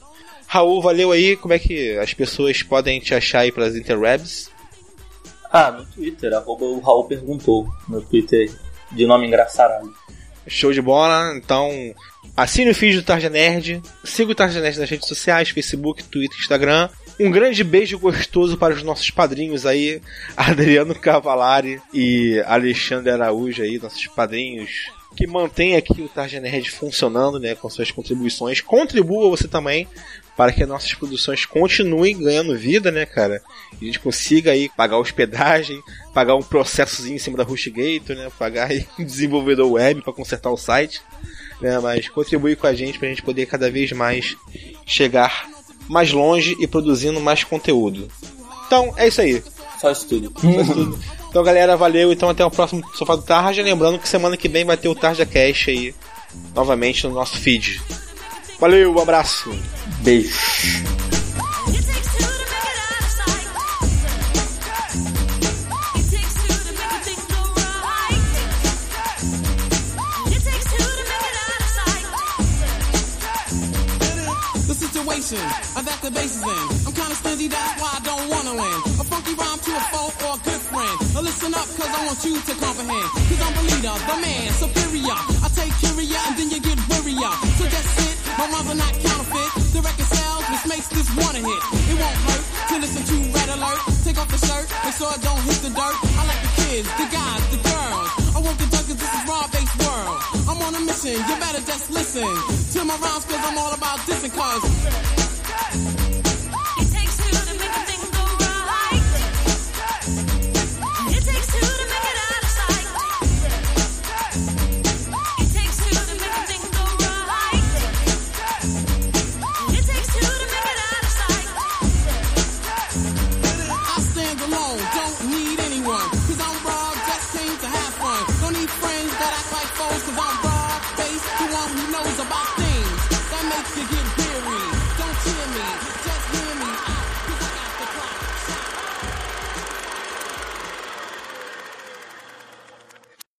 Raul, valeu aí. Como é que as pessoas podem te achar aí pelas interwebs? Ah, no Twitter, arroba o Raul perguntou. No Twitter, de nome engraçarado. Show de bola, então assine o feed do Tarja Nerd, siga o Tarja Nerd nas redes sociais, Facebook, Twitter, Instagram. Um grande beijo gostoso para os nossos padrinhos aí, Adriano Cavalari e Alexandre Araújo aí, nossos padrinhos que mantém aqui o Tarja Nerd funcionando, né, com suas contribuições. Contribua você também para que nossas produções continuem ganhando vida, né, cara? E a gente consiga aí pagar hospedagem, pagar um processozinho em cima da HostGator, né? Pagar aí um desenvolvedor web para consertar o site, né? Mas contribuir com a gente para a gente poder cada vez mais chegar mais longe e produzindo mais conteúdo. Então, é isso aí. Só isso tudo. Só isso tudo. Então, galera, valeu. Então, até o próximo Sofá do Tarja. Lembrando que semana que vem vai ter o Tarja Cash aí, novamente no nosso feed. Valeu, um abraço. Beijo. the situation uh, that the base is in. I'm kinda stingy, that's why I don't wanna win. A funky rhyme to a foe or a good friend. Now listen up, cause I want you to comprehend. Cause I'm the leader, the man, superior. I take curia and then you get worrier. So that's it, my rhymes not counterfeit. The record sells, which makes this one a hit. It won't hurt to listen to Red Alert. Take off the shirt, make sure it don't hit the dirt. I like the kids, the guys, the girls. I want the duck this is raw-based world. I'm on a mission, you better just listen to my rhymes cause I'm all about dissing cause